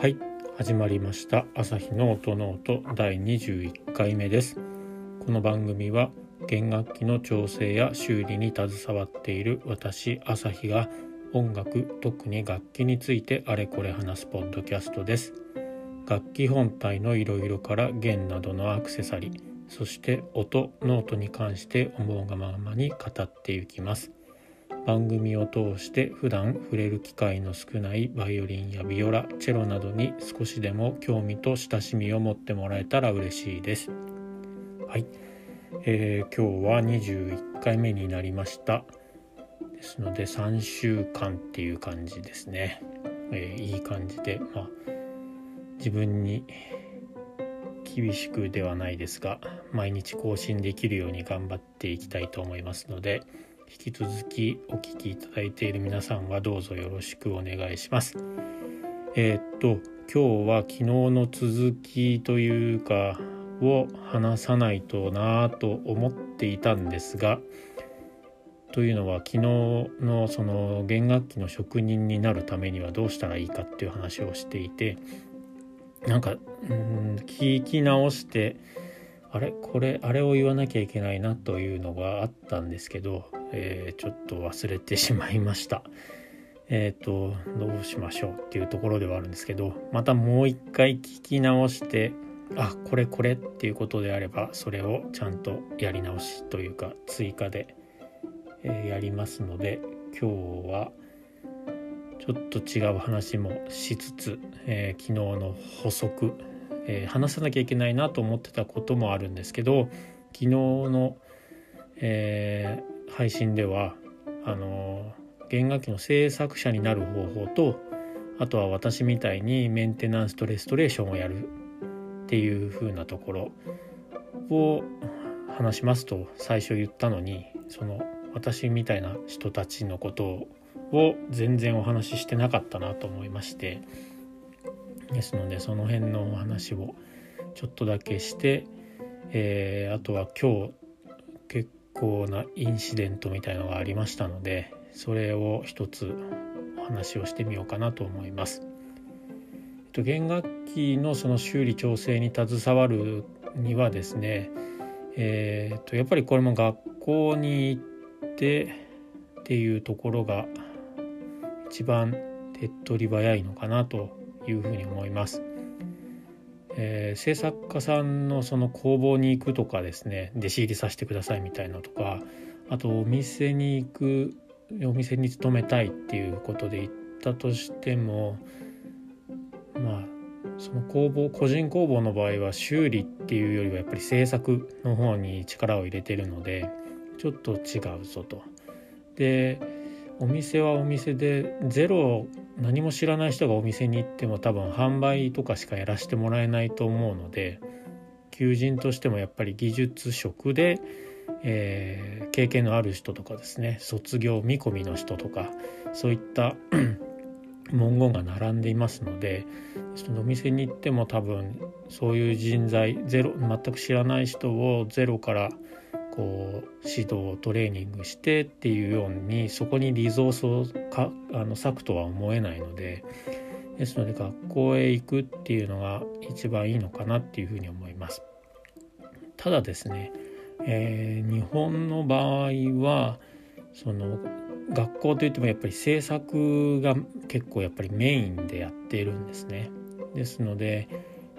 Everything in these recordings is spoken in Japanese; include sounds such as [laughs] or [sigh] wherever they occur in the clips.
はい始まりました。アサヒの音ノート第21回目です。この番組は弦楽器の調整や修理に携わっている私アサヒが音楽特に楽器についてあれこれ話すポッドキャストです。楽器本体のいろいろから弦などのアクセサリーそして音ノートに関して思うがままに語っていきます。番組を通して普段触れる機会の少ないバイオリンやビオラチェロなどに少しでも興味と親しみを持ってもらえたら嬉しいです。はい、えー、今日は21回目になりました。ですので3週間っていう感じですね、えー、いい感じで、まあ、自分に厳しくではないですが毎日更新できるように頑張っていきたいと思いますので引き続きお聞きいただいている皆さんはどうぞよろしくお願いします。えー、っと今日は昨日の続きというかを話さないとなぁと思っていたんですがというのは昨日のその弦楽器の職人になるためにはどうしたらいいかっていう話をしていてなんかうん聞き直してあれ？これあれを言わなきゃいけないなというのがあったんですけどえー、ちょっと忘れてしまいました。えっ、ー、とどうしましょうっていうところではあるんですけどまたもう一回聞き直してあこれこれっていうことであればそれをちゃんとやり直しというか追加で、えー、やりますので今日はちょっと違う話もしつつ、えー、昨日の補足、えー、話さなきゃいけないなと思ってたこともあるんですけど昨日の、え、配信ではあの弦楽器の制作者になる方法とあとは私みたいにメンテナンスとレストレーションをやるっていう風なところを話しますと最初言ったのにその私みたいな人たちのことを全然お話ししてなかったなと思いましてですのでその辺のお話をちょっとだけして、えー、あとは今日結構なインシデントみたいのがありましたのでそれを一つお話をしてみようかなと思います。弦楽器のその修理調整に携わるにはですね、えー、とやっぱりこれも学校に行ってっていうところが一番手っ取り早いのかなというふうに思います。えー、制作家さんのその工房に行くとかですね弟子入りさせてくださいみたいなとかあとお店に行くお店に勤めたいっていうことで行ったとしてもまあその工房個人工房の場合は修理っていうよりはやっぱり制作の方に力を入れてるのでちょっと違うぞと。でお店はお店でゼロ何も知らない人がお店に行っても多分販売とかしかやらせてもらえないと思うので求人としてもやっぱり技術職で、えー、経験のある人とかですね卒業見込みの人とかそういった [clears throat] 文言が並んでいますのでそのお店に行っても多分そういう人材ゼロ全く知らない人をゼロからこう指導トレーニングしてっていうようにそこにリゾースをかあの割くとは思えないのでですので学校へ行くっていうのが一番いいのかなっていうふうに思います。ただですね、えー、日本の場合はその学校といってもやっぱり制作が結構やっぱりメインでやっているんですね。ですので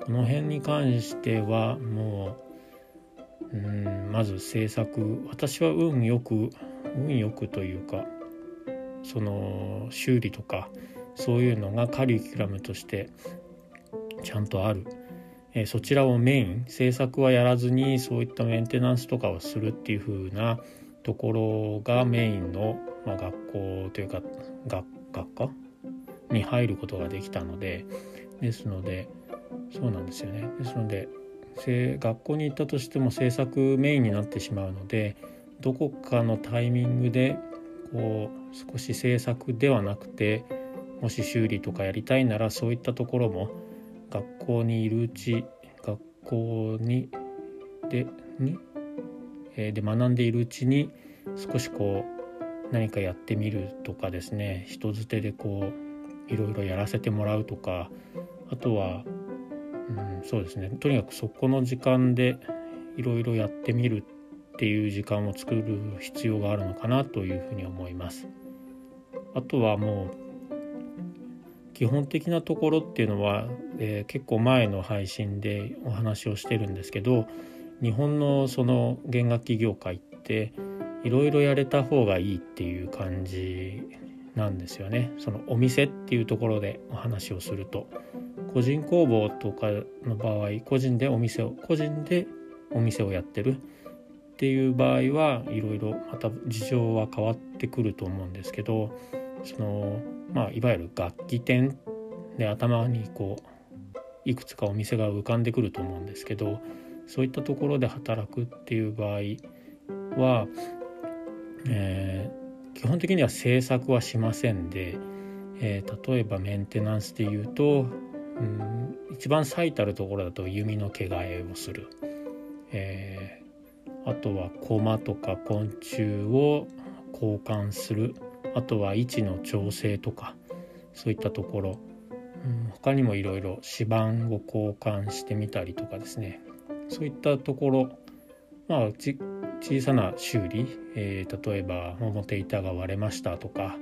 この辺に関してはもううんまず制作。私は運よく運よくというかその修理とかそういうのがカリキュラムとしてちゃんとある、えー、そちらをメイン制作はやらずにそういったメンテナンスとかをするっていう風なところがメインの、まあ、学校というか学学科？に入ることができたのでですのでそうなんですよね。ですので学校に行ったとしても制作メインになってしまうのでどこかのタイミングでこう少し制作ではなくてもし修理とかやりたいならそういったところも学校にいるうち学校にでに、で学んでいるうちに少しこう何かやってみるとかですね。人づてでこういろいろやらせてもらうとかあとは、うん、そうですね。とにかくそこの時間でいろいろやってみるっていう時間を作る必要があるのかなというふうに思います。あとはもう基本的なところっていうのは、えー、結構前の配信でお話をしてるんですけど日本のその弦楽器業界っていろいろやれた方がいいっていう感じなんですよね。そのお店っていうところでお話をすると。個人工房とかの場合個人でお店を個人でお店をやってるっていう場合はいろいろまた事情は変わってくると思うんですけどそのまあいわゆる楽器店で頭にこういくつかお店が浮かんでくると思うんですけどそういったところで働くっていう場合は、えー、基本的には制作はしませんで、えー、例えばメンテナンスでいうと、うん、一番最たるところだと弓の毛替えをする、えー、あとは駒とか昆虫を交換する。あとは位置の調整とかそういったところ、うん、他にもいろいろ指板を交換してみたりとかですね。そういったところ。まあ小さな修理、えー、例えば表板が割れましたとか、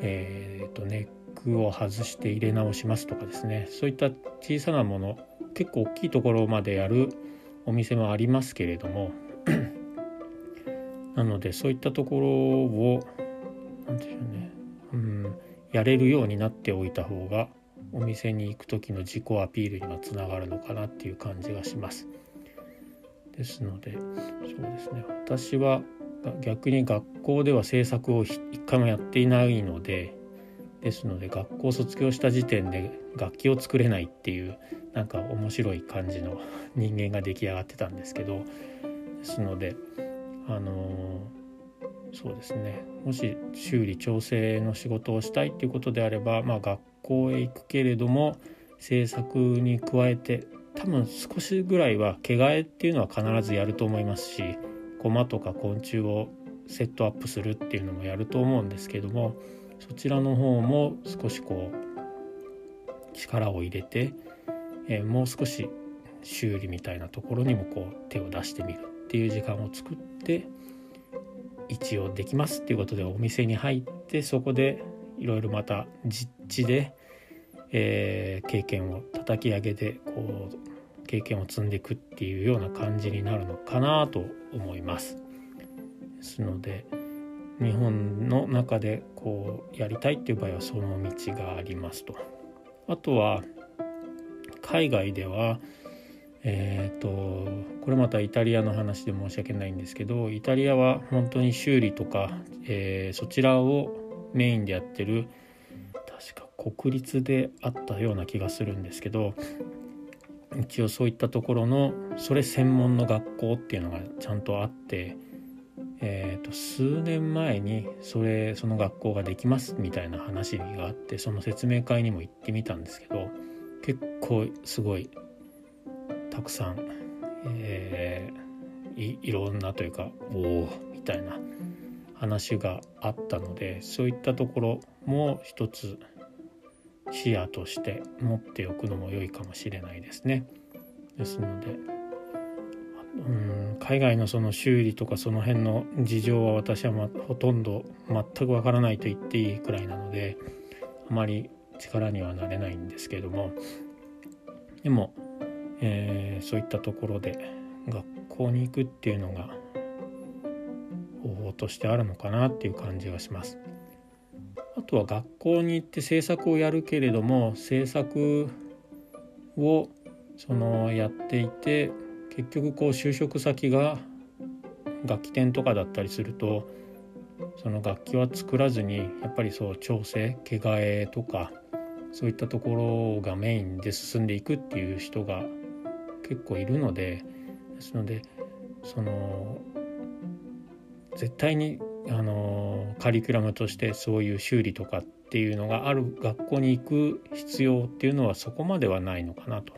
えーと、ネッを外して入れ直しますとかですね。そういった小さなもの結構大きいところまでやるお店もありますけれども。[clears throat] なのでそういったところを何でしょうね、うん、やれるようになっておいた方がお店に行く時の自己アピールにはつながるのかなっていう感じがします。ですのでそうですね。私は逆に学校では制作を一回もやっていないのでですので学校卒業した時点で楽器を作れないっていうなんか面白い感じの [laughs] 人間が出来上がってたんですけどですのであのそうですね。もし修理調整の仕事をしたいっていうことであれば、まあ、学校へ行くけれども制作に加えて多分少しぐらいは毛替えっていうのは必ずやると思いますし駒とか昆虫をセットアップするっていうのもやると思うんですけどもそちらの方も少しこう力を入れて、えー、もう少し修理みたいなところにもこう手を出してみるっていう時間を作って一応できますっていうことでお店に入ってそこでいろいろまた実地でえー、経験を叩き上げでこう経験を積んでいくっていうような感じになるのかなと思います。ですので日本の中でこうやりたいっていう場合はその道がありますと。あとは海外ではえーと、これまたイタリアの話で申し訳ないんですけどイタリアは本当に修理とか、えー、そちらをメインでやってる確か国立であったような気がするんですけど一応そういったところのそれ専門の学校っていうのがちゃんとあって、えー、と数年前にそれその学校ができますみたいな話があってその説明会にも行ってみたんですけど結構すごいたくさん、えー、いいろんなというかおおみたいな話があったのでそういったところも一つ視野として持っておくのも良いかもしれないですね。ですのでうん海外のその修理とかその辺の事情は私は、ま、ほとんど全くわからないと言っていいくらいなのであまり力にはなれないんですけれどもでも、えー、そういったところで学校に行くっていうのが方法としてあるのかなっていう感じがします。あとは学校に行って制作をやるけれども制作をそのやっていて結局こう就職先が楽器店とかだったりするとその楽器は作らずにやっぱりそう調整毛替えとかそういったところがメインで進んでいくっていう人が結構いるのでですのでその絶対にあのカリキュラムとしてそういう修理とかっていうのがある学校に行く必要っていうのはそこまではないのかなと。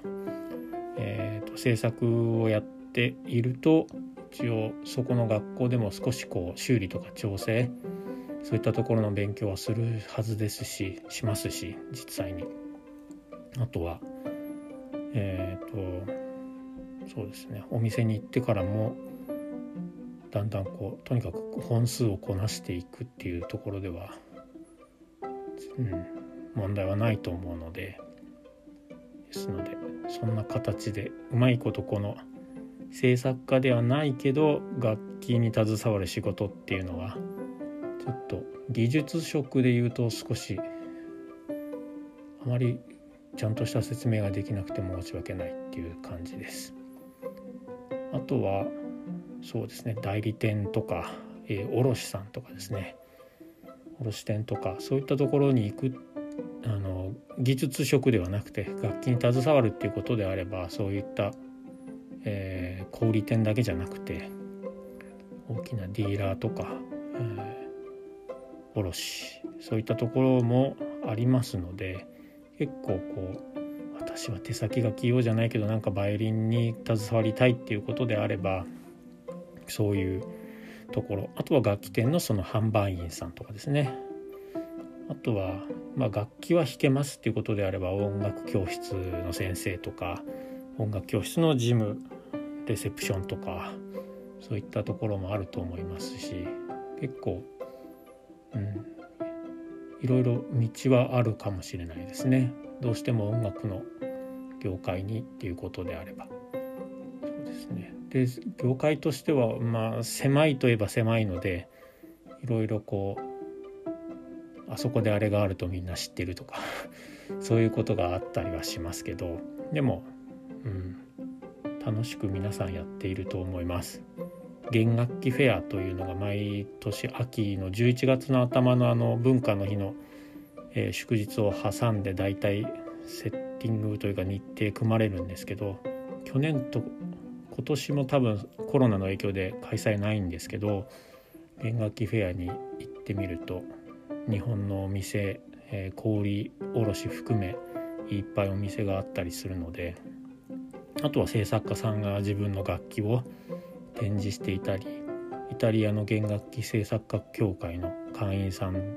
えーと、制作をやっていると一応そこの学校でも少しこう修理とか調整そういったところの勉強はするはずですししますし実際に。あとはえっ、とそうですねお店に行ってからもだんだんこうとにかく本数をこなしていくっていうところでは、うん、問題はないと思うのでですのでそんな形でうまいことこの制作家ではないけど楽器に携わる仕事っていうのはちょっと技術職で言うと少しあまりちゃんとした説明ができなくて申し訳ないっていう感じです。あとはそうですね代理店とか、えー、卸さんとかですね卸店とかそういったところに行くあの技術職ではなくて楽器に携わるっていうことであればそういった、えー、小売店だけじゃなくて大きなディーラーとか、えー、卸そういったところもありますので結構こう私は手先が器用じゃないけどなんかバイオリンに携わりたいっていうことであればそういうところ。あとは楽器店のその販売員さんとかですね。あとは、まあ、楽器は弾けますっていうことであれば音楽教室の先生とか音楽教室の事務レセプションとかそういったところもあると思いますし結構、うん、いろいろ道はあるかもしれないですね。どうしても音楽の業界にっていうことであれば。そうですね。で業界としてはまあ狭いといえば狭いのでいろいろこうあそこであれがあるとみんな知ってるとか [laughs] そういうことがあったりはしますけどでも、うん、楽しく皆さんやっていると思います。弦楽器フェアというのが毎年秋の11月の頭のあの文化の日の、えー、祝日を挟んでだいたいセッティングというか日程組まれるんですけど去年と今年も多分コロナの影響で開催ないんですけど弦楽器フェアに行ってみると日本のお店、えー、小売卸含めいっぱいお店があったりするのであとは制作家さんが自分の楽器を展示していたりイタリアの弦楽器制作家協会の会員さん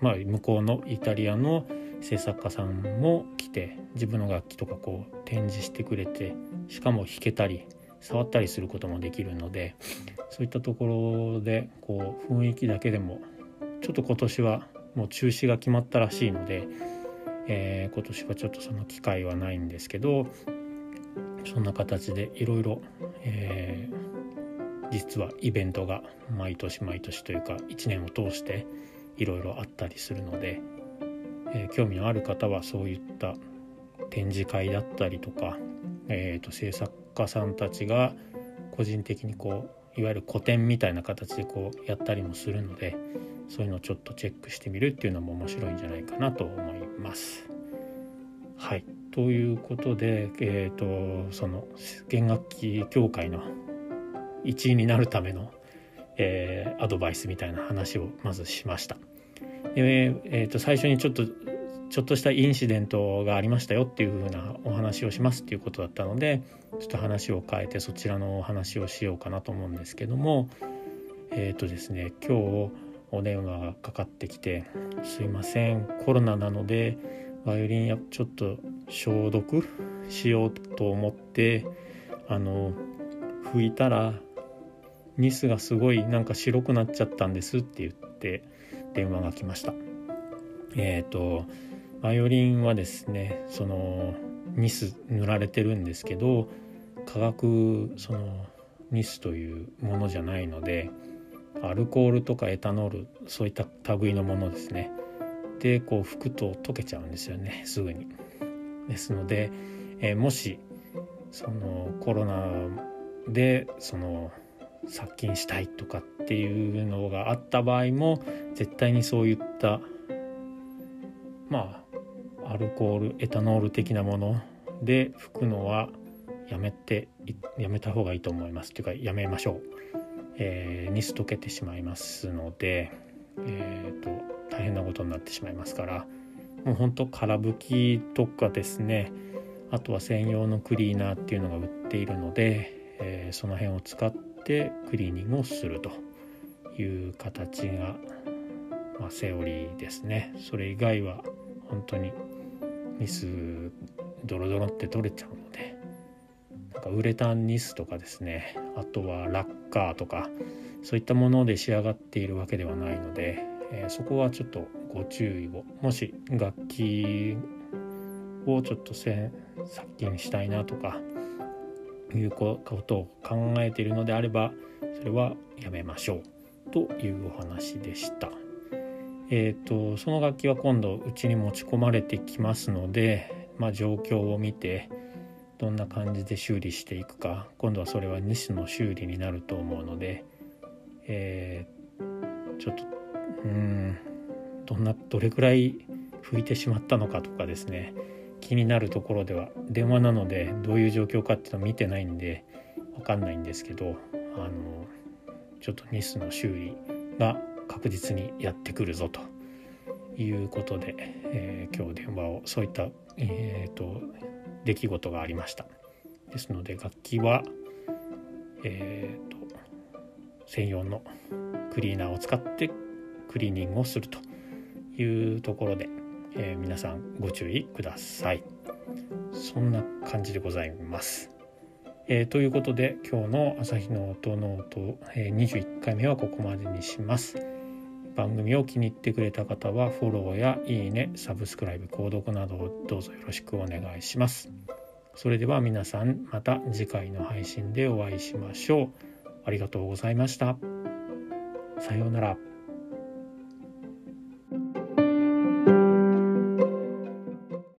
まあ向こうのイタリアの制作家さんも来て自分の楽器とかこう展示してくれてしかも弾けたり触ったりすることもできるのでそういったところでこう雰囲気だけでもちょっと今年はもう中止が決まったらしいので、えー、今年はちょっとその機会はないんですけどそんな形でいろいろ実はイベントが毎年毎年というか1年を通していろいろあったりするのでえー、興味のある方はそういった展示会だったりとか、えーと、制作家さんたちが個人的にこういわゆる個展みたいな形でこうやったりもするのでそういうのをちょっとチェックしてみるっていうのも面白いんじゃないかなと思います。はいということで、えーと、その弦楽器協会の一員になるための、えー、アドバイスみたいな話をまずしました。で、えー、と最初にちょっとちょっとしたインシデントがありましたよっていう風なお話をしますっていうことだったのでちょっと話を変えてそちらのお話をしようかなと思うんですけどもえっ、ー、とですね今日お電話がかかってきて「すいませんコロナなのでバイオリンやちょっと消毒しようと思ってあの拭いたらニスがすごいなんか白くなっちゃったんです」って言って電話が来ました。えっ、ー、とバイオリンはですねそのニス塗られてるんですけど化学そのニスというものじゃないのでアルコールとかエタノールそういった類のものですねでこう拭くと溶けちゃうんですよねすぐに。ですので、えー、もしそのコロナでその殺菌したいとかっていうのがあった場合も絶対にそういったまあアルコールエタノール的なもので拭くのはやめてやめた方がいいと思います。というかやめましょう、えー、ニス溶けてしまいますので、えーと、大変なことになってしまいますから。もうほんと空拭きとかですね。あとは専用のクリーナーっていうのが売っているので、えー、その辺を使ってクリーニングをすると。いう形が、まあ、セオリーですね。それ以外は本当にミスドロドロって取れちゃうのでなんかウレタンニスとかですねあとはラッカーとかそういったもので仕上がっているわけではないので、えー、そこはちょっとご注意をもし楽器をちょっと殺菌したいなとかいうことを考えているのであればそれはやめましょうというお話でした。えーと、その楽器は今度うちに持ち込まれてきますので、まあ、状況を見てどんな感じで修理していくか今度はそれはニスの修理になると思うので、えー、ちょっとうんどんなどれくらい拭いてしまったのかとかですね気になるところでは電話なのでどういう状況かっていうのは見てないんで分かんないんですけどあのちょっとニスの修理が確実にやってくるぞと。いうことで、えー、今日電話をそういった、えーと、出来事がありました。ですので楽器は、えーと、専用のクリーナーを使ってクリーニングをするというところで、えー、皆さんご注意ください。そんな感じでございます。えー、ということで今日の朝日の音の音、えー、21回目はここまでにします。番組を気に入ってくれた方はフォローやいいね、サブスクライブ、購読などをどうぞよろしくお願いします。それでは皆さんまた次回の配信でお会いしましょう。ありがとうございました。さようなら。